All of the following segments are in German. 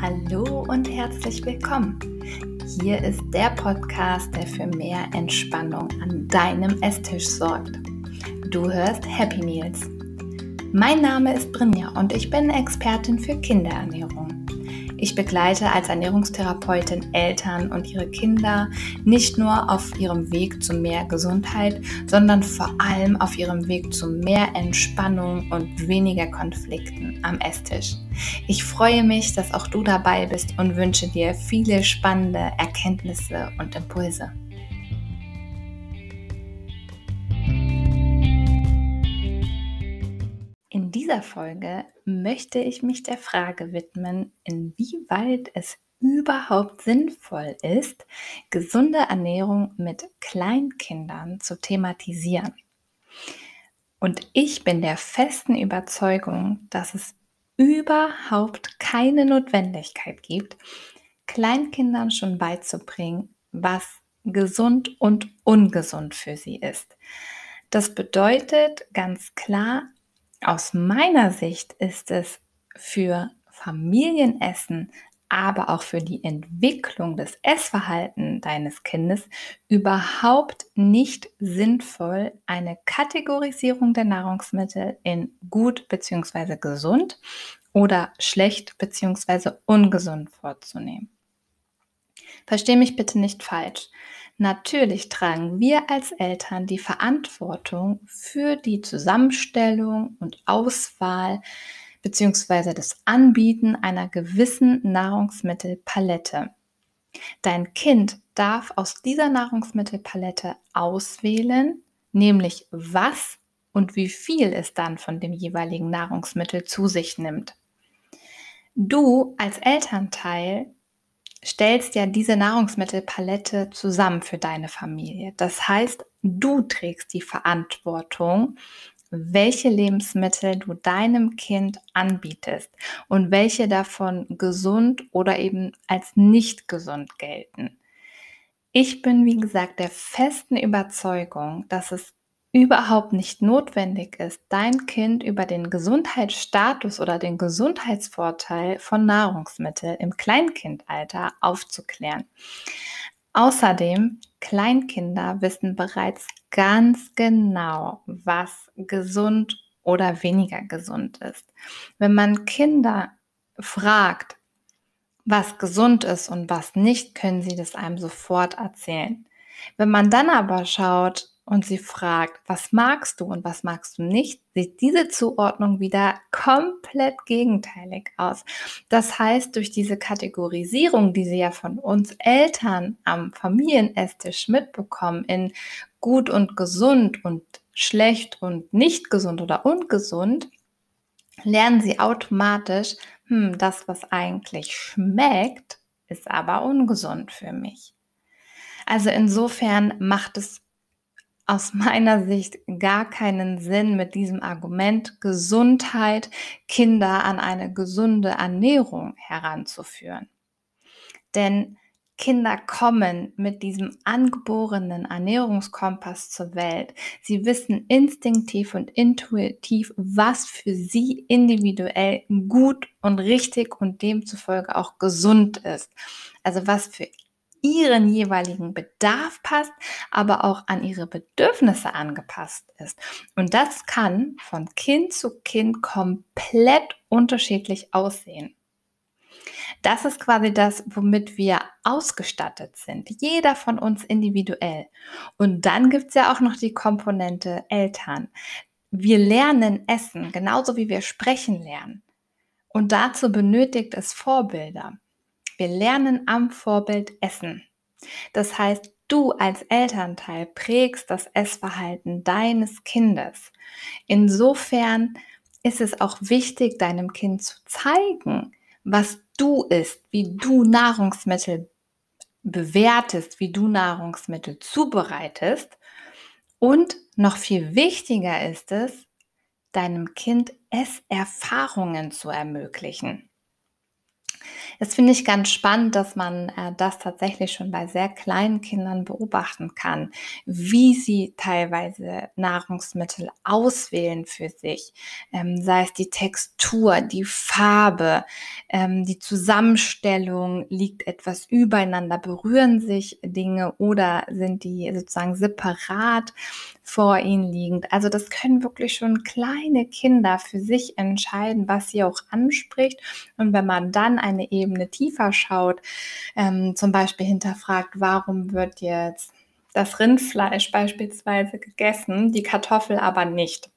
Hallo und herzlich willkommen. Hier ist der Podcast, der für mehr Entspannung an deinem Esstisch sorgt. Du hörst Happy Meals. Mein Name ist Brinja und ich bin Expertin für Kinderernährung. Ich begleite als Ernährungstherapeutin Eltern und ihre Kinder nicht nur auf ihrem Weg zu mehr Gesundheit, sondern vor allem auf ihrem Weg zu mehr Entspannung und weniger Konflikten am Esstisch. Ich freue mich, dass auch du dabei bist und wünsche dir viele spannende Erkenntnisse und Impulse. Folge möchte ich mich der Frage widmen, inwieweit es überhaupt sinnvoll ist, gesunde Ernährung mit Kleinkindern zu thematisieren. Und ich bin der festen Überzeugung, dass es überhaupt keine Notwendigkeit gibt, Kleinkindern schon beizubringen, was gesund und ungesund für sie ist. Das bedeutet ganz klar, aus meiner Sicht ist es für Familienessen, aber auch für die Entwicklung des Essverhaltens deines Kindes überhaupt nicht sinnvoll, eine Kategorisierung der Nahrungsmittel in gut bzw. gesund oder schlecht bzw. ungesund vorzunehmen. Versteh mich bitte nicht falsch. Natürlich tragen wir als Eltern die Verantwortung für die Zusammenstellung und Auswahl bzw. das Anbieten einer gewissen Nahrungsmittelpalette. Dein Kind darf aus dieser Nahrungsmittelpalette auswählen, nämlich was und wie viel es dann von dem jeweiligen Nahrungsmittel zu sich nimmt. Du als Elternteil stellst ja diese Nahrungsmittelpalette zusammen für deine Familie. Das heißt, du trägst die Verantwortung, welche Lebensmittel du deinem Kind anbietest und welche davon gesund oder eben als nicht gesund gelten. Ich bin, wie gesagt, der festen Überzeugung, dass es überhaupt nicht notwendig ist, dein Kind über den Gesundheitsstatus oder den Gesundheitsvorteil von Nahrungsmitteln im Kleinkindalter aufzuklären. Außerdem, Kleinkinder wissen bereits ganz genau, was gesund oder weniger gesund ist. Wenn man Kinder fragt, was gesund ist und was nicht, können sie das einem sofort erzählen. Wenn man dann aber schaut, und sie fragt, was magst du und was magst du nicht, sieht diese Zuordnung wieder komplett gegenteilig aus. Das heißt, durch diese Kategorisierung, die sie ja von uns Eltern am Familienesstisch mitbekommen, in gut und gesund und schlecht und nicht gesund oder ungesund, lernen sie automatisch, hm, das, was eigentlich schmeckt, ist aber ungesund für mich. Also insofern macht es aus meiner Sicht gar keinen Sinn mit diesem Argument, Gesundheit Kinder an eine gesunde Ernährung heranzuführen. Denn Kinder kommen mit diesem angeborenen Ernährungskompass zur Welt. Sie wissen instinktiv und intuitiv, was für sie individuell gut und richtig und demzufolge auch gesund ist. Also was für ihren jeweiligen Bedarf passt, aber auch an ihre Bedürfnisse angepasst ist. Und das kann von Kind zu Kind komplett unterschiedlich aussehen. Das ist quasi das, womit wir ausgestattet sind. Jeder von uns individuell. Und dann gibt es ja auch noch die Komponente Eltern. Wir lernen Essen, genauso wie wir sprechen lernen. Und dazu benötigt es Vorbilder. Wir lernen am Vorbild essen. Das heißt, du als Elternteil prägst das Essverhalten deines Kindes. Insofern ist es auch wichtig, deinem Kind zu zeigen, was du isst, wie du Nahrungsmittel bewertest, wie du Nahrungsmittel zubereitest. Und noch viel wichtiger ist es, deinem Kind Esserfahrungen zu ermöglichen. Das finde ich ganz spannend, dass man äh, das tatsächlich schon bei sehr kleinen Kindern beobachten kann, wie sie teilweise Nahrungsmittel auswählen für sich, ähm, sei es die Textur, die Farbe, ähm, die Zusammenstellung, liegt etwas übereinander, berühren sich Dinge oder sind die sozusagen separat vor ihnen liegend. Also das können wirklich schon kleine Kinder für sich entscheiden, was sie auch anspricht. Und wenn man dann eine Ebene tiefer schaut, ähm, zum Beispiel hinterfragt, warum wird jetzt das Rindfleisch beispielsweise gegessen, die Kartoffel aber nicht.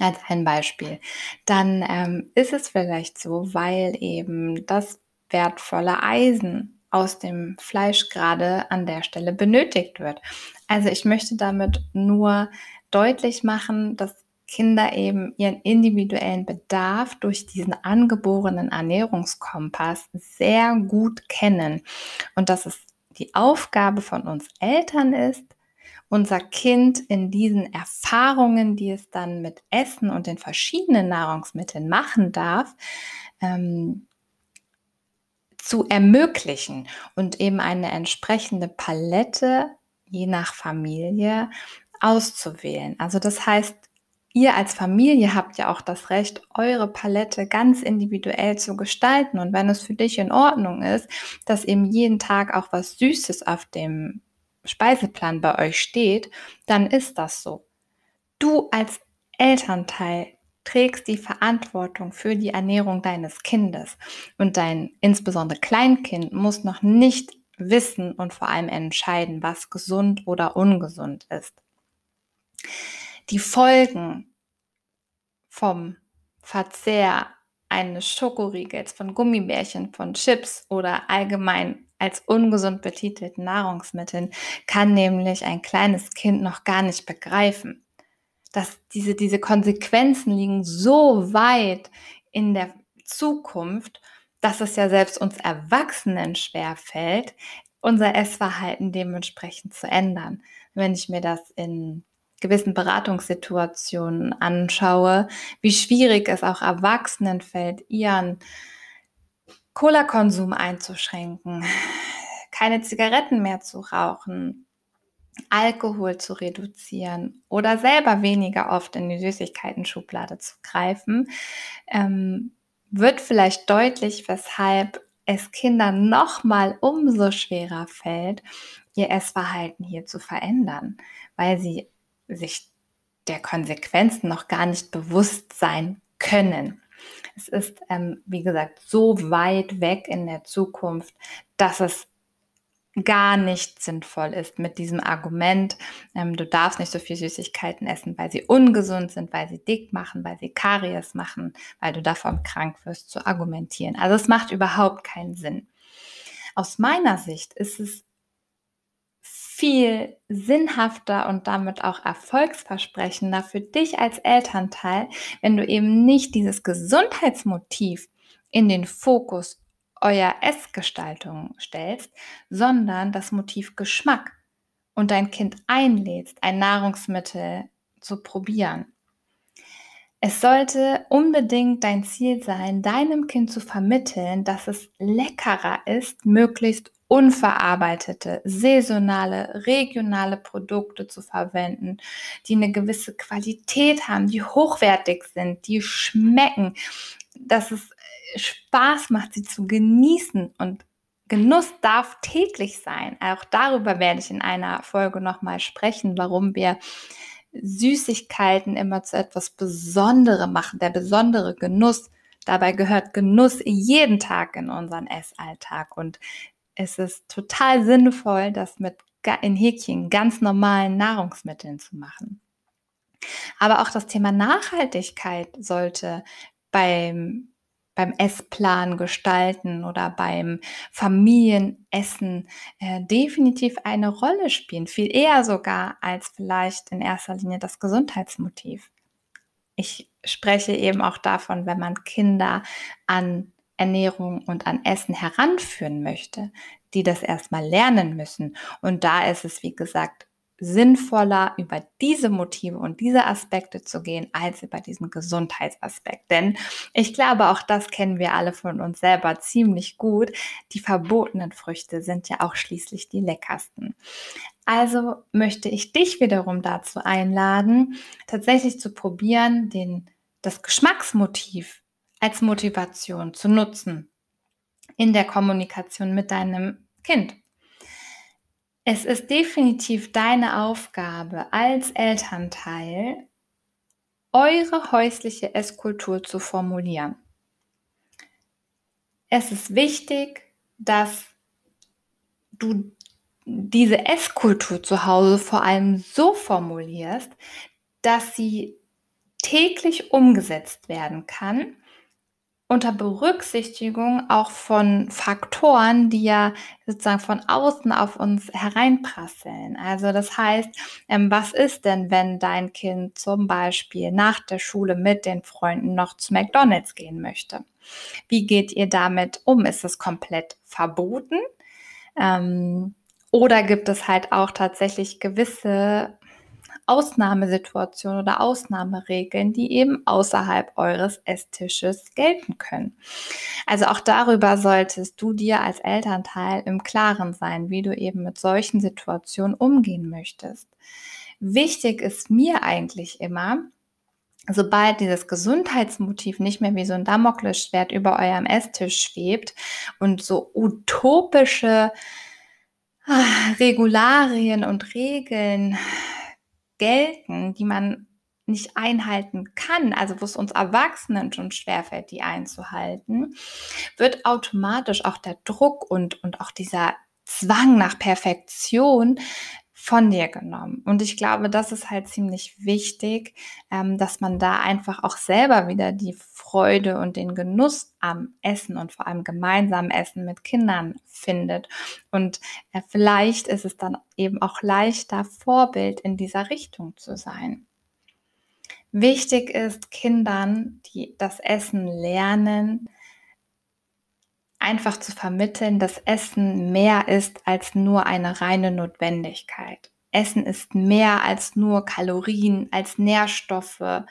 Als ein Beispiel. Dann ähm, ist es vielleicht so, weil eben das wertvolle Eisen aus dem Fleisch gerade an der Stelle benötigt wird. Also ich möchte damit nur deutlich machen, dass Kinder eben ihren individuellen Bedarf durch diesen angeborenen Ernährungskompass sehr gut kennen und dass es die Aufgabe von uns Eltern ist, unser Kind in diesen Erfahrungen, die es dann mit Essen und den verschiedenen Nahrungsmitteln machen darf, ähm, zu ermöglichen und eben eine entsprechende Palette je nach Familie auszuwählen. Also das heißt, ihr als Familie habt ja auch das Recht, eure Palette ganz individuell zu gestalten. Und wenn es für dich in Ordnung ist, dass eben jeden Tag auch was Süßes auf dem Speiseplan bei euch steht, dann ist das so. Du als Elternteil trägst die Verantwortung für die Ernährung deines Kindes und dein insbesondere Kleinkind muss noch nicht wissen und vor allem entscheiden, was gesund oder ungesund ist. Die Folgen vom Verzehr eines Schokoriegels, von Gummibärchen, von Chips oder allgemein als ungesund betitelten Nahrungsmitteln kann nämlich ein kleines Kind noch gar nicht begreifen dass diese, diese Konsequenzen liegen so weit in der Zukunft, dass es ja selbst uns Erwachsenen schwerfällt, unser Essverhalten dementsprechend zu ändern. Wenn ich mir das in gewissen Beratungssituationen anschaue, wie schwierig es auch Erwachsenen fällt, ihren Cola-Konsum einzuschränken, keine Zigaretten mehr zu rauchen, Alkohol zu reduzieren oder selber weniger oft in die Süßigkeiten-Schublade zu greifen, ähm, wird vielleicht deutlich, weshalb es Kindern nochmal umso schwerer fällt, ihr Essverhalten hier zu verändern, weil sie sich der Konsequenzen noch gar nicht bewusst sein können. Es ist, ähm, wie gesagt, so weit weg in der Zukunft, dass es gar nicht sinnvoll ist mit diesem Argument, ähm, du darfst nicht so viel Süßigkeiten essen, weil sie ungesund sind, weil sie dick machen, weil sie Karies machen, weil du davon krank wirst, zu argumentieren. Also es macht überhaupt keinen Sinn. Aus meiner Sicht ist es viel sinnhafter und damit auch erfolgsversprechender für dich als Elternteil, wenn du eben nicht dieses Gesundheitsmotiv in den Fokus euer Essgestaltung stellst, sondern das Motiv Geschmack und dein Kind einlädst, ein Nahrungsmittel zu probieren. Es sollte unbedingt dein Ziel sein, deinem Kind zu vermitteln, dass es leckerer ist, möglichst unverarbeitete, saisonale, regionale Produkte zu verwenden, die eine gewisse Qualität haben, die hochwertig sind, die schmecken, dass es Spaß macht, sie zu genießen und Genuss darf täglich sein. Auch darüber werde ich in einer Folge nochmal sprechen, warum wir Süßigkeiten immer zu etwas Besonderem machen. Der besondere Genuss. Dabei gehört Genuss jeden Tag in unseren Essalltag. Und es ist total sinnvoll, das mit in Häkchen ganz normalen Nahrungsmitteln zu machen. Aber auch das Thema Nachhaltigkeit sollte beim beim Essplan gestalten oder beim Familienessen äh, definitiv eine Rolle spielen, viel eher sogar als vielleicht in erster Linie das Gesundheitsmotiv. Ich spreche eben auch davon, wenn man Kinder an Ernährung und an Essen heranführen möchte, die das erstmal lernen müssen. Und da ist es, wie gesagt, sinnvoller, über diese Motive und diese Aspekte zu gehen, als über diesen Gesundheitsaspekt. Denn ich glaube, auch das kennen wir alle von uns selber ziemlich gut. Die verbotenen Früchte sind ja auch schließlich die leckersten. Also möchte ich dich wiederum dazu einladen, tatsächlich zu probieren, den, das Geschmacksmotiv als Motivation zu nutzen in der Kommunikation mit deinem Kind. Es ist definitiv deine Aufgabe als Elternteil, eure häusliche Esskultur zu formulieren. Es ist wichtig, dass du diese Esskultur zu Hause vor allem so formulierst, dass sie täglich umgesetzt werden kann unter Berücksichtigung auch von Faktoren, die ja sozusagen von außen auf uns hereinprasseln. Also das heißt, ähm, was ist denn, wenn dein Kind zum Beispiel nach der Schule mit den Freunden noch zu McDonald's gehen möchte? Wie geht ihr damit um? Ist es komplett verboten? Ähm, oder gibt es halt auch tatsächlich gewisse Ausnahmesituationen oder Ausnahmeregeln, die eben außerhalb eures Esstisches gelten können. Also auch darüber solltest du dir als Elternteil im Klaren sein, wie du eben mit solchen Situationen umgehen möchtest. Wichtig ist mir eigentlich immer, sobald dieses Gesundheitsmotiv nicht mehr wie so ein Damoklesschwert über eurem Esstisch schwebt und so utopische ah, Regularien und Regeln gelten, die man nicht einhalten kann, also wo es uns Erwachsenen schon schwerfällt, die einzuhalten, wird automatisch auch der Druck und, und auch dieser Zwang nach Perfektion von dir genommen. Und ich glaube, das ist halt ziemlich wichtig, ähm, dass man da einfach auch selber wieder die Freude und den Genuss am Essen und vor allem gemeinsam Essen mit Kindern findet. Und äh, vielleicht ist es dann eben auch leichter, Vorbild in dieser Richtung zu sein. Wichtig ist Kindern, die das Essen lernen, einfach zu vermitteln, dass Essen mehr ist als nur eine reine Notwendigkeit. Essen ist mehr als nur Kalorien, als Nährstoffe.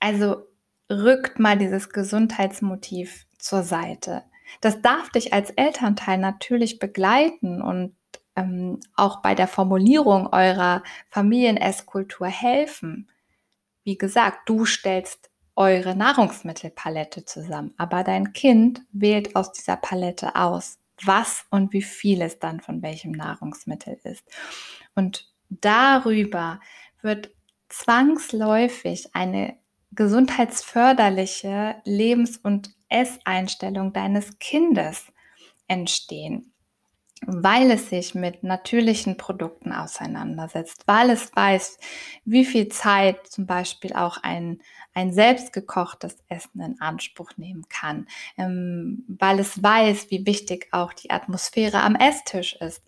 Also rückt mal dieses Gesundheitsmotiv zur Seite. Das darf dich als Elternteil natürlich begleiten und ähm, auch bei der Formulierung eurer Familieneskultur helfen. Wie gesagt, du stellst eure Nahrungsmittelpalette zusammen, aber dein Kind wählt aus dieser Palette aus, was und wie viel es dann von welchem Nahrungsmittel ist. Und darüber wird zwangsläufig eine gesundheitsförderliche Lebens- und Esseinstellung deines Kindes entstehen weil es sich mit natürlichen Produkten auseinandersetzt, weil es weiß, wie viel Zeit zum Beispiel auch ein, ein selbstgekochtes Essen in Anspruch nehmen kann, ähm, weil es weiß, wie wichtig auch die Atmosphäre am Esstisch ist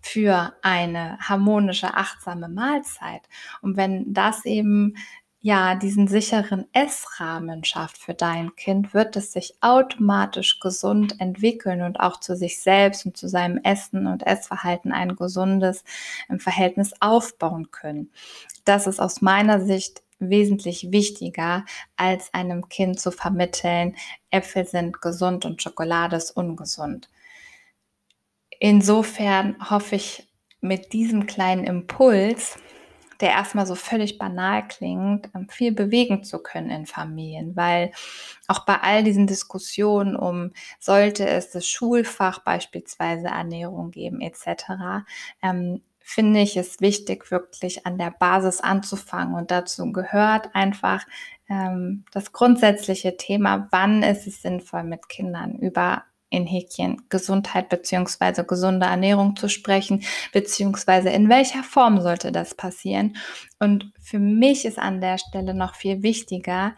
für eine harmonische, achtsame Mahlzeit. Und wenn das eben ja, diesen sicheren Essrahmen schafft für dein Kind, wird es sich automatisch gesund entwickeln und auch zu sich selbst und zu seinem Essen und Essverhalten ein gesundes Verhältnis aufbauen können. Das ist aus meiner Sicht wesentlich wichtiger, als einem Kind zu vermitteln, Äpfel sind gesund und Schokolade ist ungesund. Insofern hoffe ich mit diesem kleinen Impuls, der erstmal so völlig banal klingt, ähm, viel bewegen zu können in Familien, weil auch bei all diesen Diskussionen um, sollte es das Schulfach beispielsweise Ernährung geben etc., ähm, finde ich es wichtig, wirklich an der Basis anzufangen. Und dazu gehört einfach ähm, das grundsätzliche Thema, wann ist es sinnvoll, mit Kindern über in Häkchen Gesundheit beziehungsweise gesunde Ernährung zu sprechen, beziehungsweise in welcher Form sollte das passieren. Und für mich ist an der Stelle noch viel wichtiger,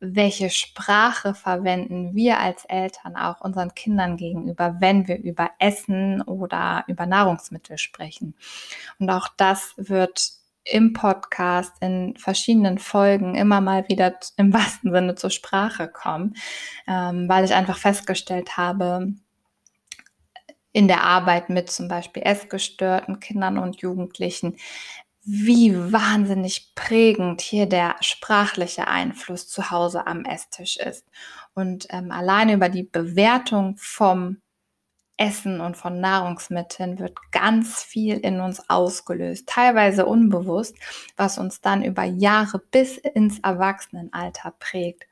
welche Sprache verwenden wir als Eltern auch unseren Kindern gegenüber, wenn wir über Essen oder über Nahrungsmittel sprechen. Und auch das wird im Podcast in verschiedenen Folgen immer mal wieder im wahrsten Sinne zur Sprache kommen, ähm, weil ich einfach festgestellt habe, in der Arbeit mit zum Beispiel essgestörten Kindern und Jugendlichen, wie wahnsinnig prägend hier der sprachliche Einfluss zu Hause am Esstisch ist. Und ähm, alleine über die Bewertung vom Essen und von Nahrungsmitteln wird ganz viel in uns ausgelöst, teilweise unbewusst, was uns dann über Jahre bis ins Erwachsenenalter prägt.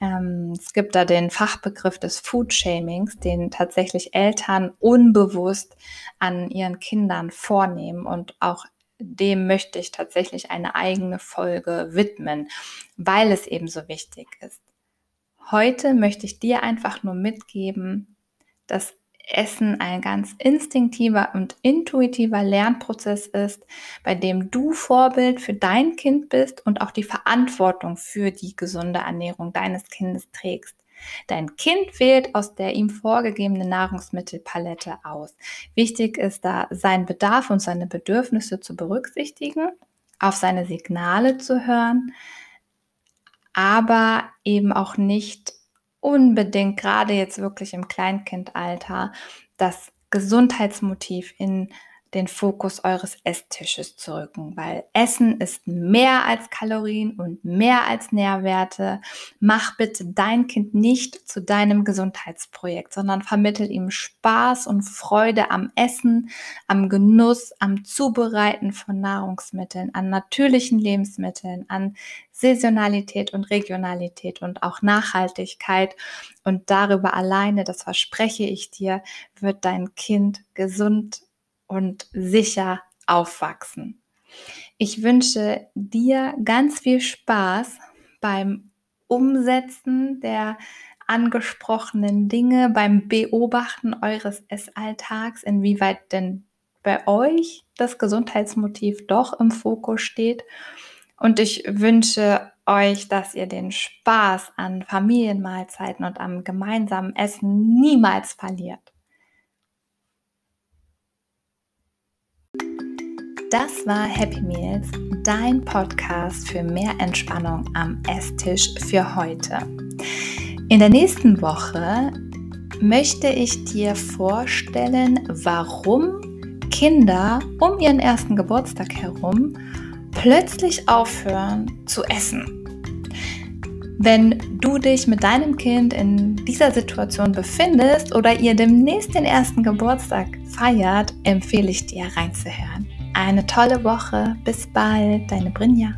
Ähm, es gibt da den Fachbegriff des Food Shamings, den tatsächlich Eltern unbewusst an ihren Kindern vornehmen und auch dem möchte ich tatsächlich eine eigene Folge widmen, weil es eben so wichtig ist. Heute möchte ich dir einfach nur mitgeben, dass Essen ein ganz instinktiver und intuitiver Lernprozess ist, bei dem du Vorbild für dein Kind bist und auch die Verantwortung für die gesunde Ernährung deines Kindes trägst. Dein Kind wählt aus der ihm vorgegebenen Nahrungsmittelpalette aus. Wichtig ist da, seinen Bedarf und seine Bedürfnisse zu berücksichtigen, auf seine Signale zu hören, aber eben auch nicht unbedingt gerade jetzt wirklich im Kleinkindalter das Gesundheitsmotiv in den Fokus eures Esstisches zu rücken, weil Essen ist mehr als Kalorien und mehr als Nährwerte. Mach bitte dein Kind nicht zu deinem Gesundheitsprojekt, sondern vermittel ihm Spaß und Freude am Essen, am Genuss, am Zubereiten von Nahrungsmitteln, an natürlichen Lebensmitteln, an Saisonalität und Regionalität und auch Nachhaltigkeit. Und darüber alleine, das verspreche ich dir, wird dein Kind gesund und sicher aufwachsen. Ich wünsche dir ganz viel Spaß beim Umsetzen der angesprochenen Dinge, beim Beobachten eures Essalltags, inwieweit denn bei euch das Gesundheitsmotiv doch im Fokus steht. Und ich wünsche euch, dass ihr den Spaß an Familienmahlzeiten und am gemeinsamen Essen niemals verliert. Das war Happy Meals, dein Podcast für mehr Entspannung am Esstisch für heute. In der nächsten Woche möchte ich dir vorstellen, warum Kinder um ihren ersten Geburtstag herum plötzlich aufhören zu essen. Wenn du dich mit deinem Kind in dieser Situation befindest oder ihr demnächst den ersten Geburtstag feiert, empfehle ich dir reinzuhören. Eine tolle Woche. Bis bald, deine Brinja.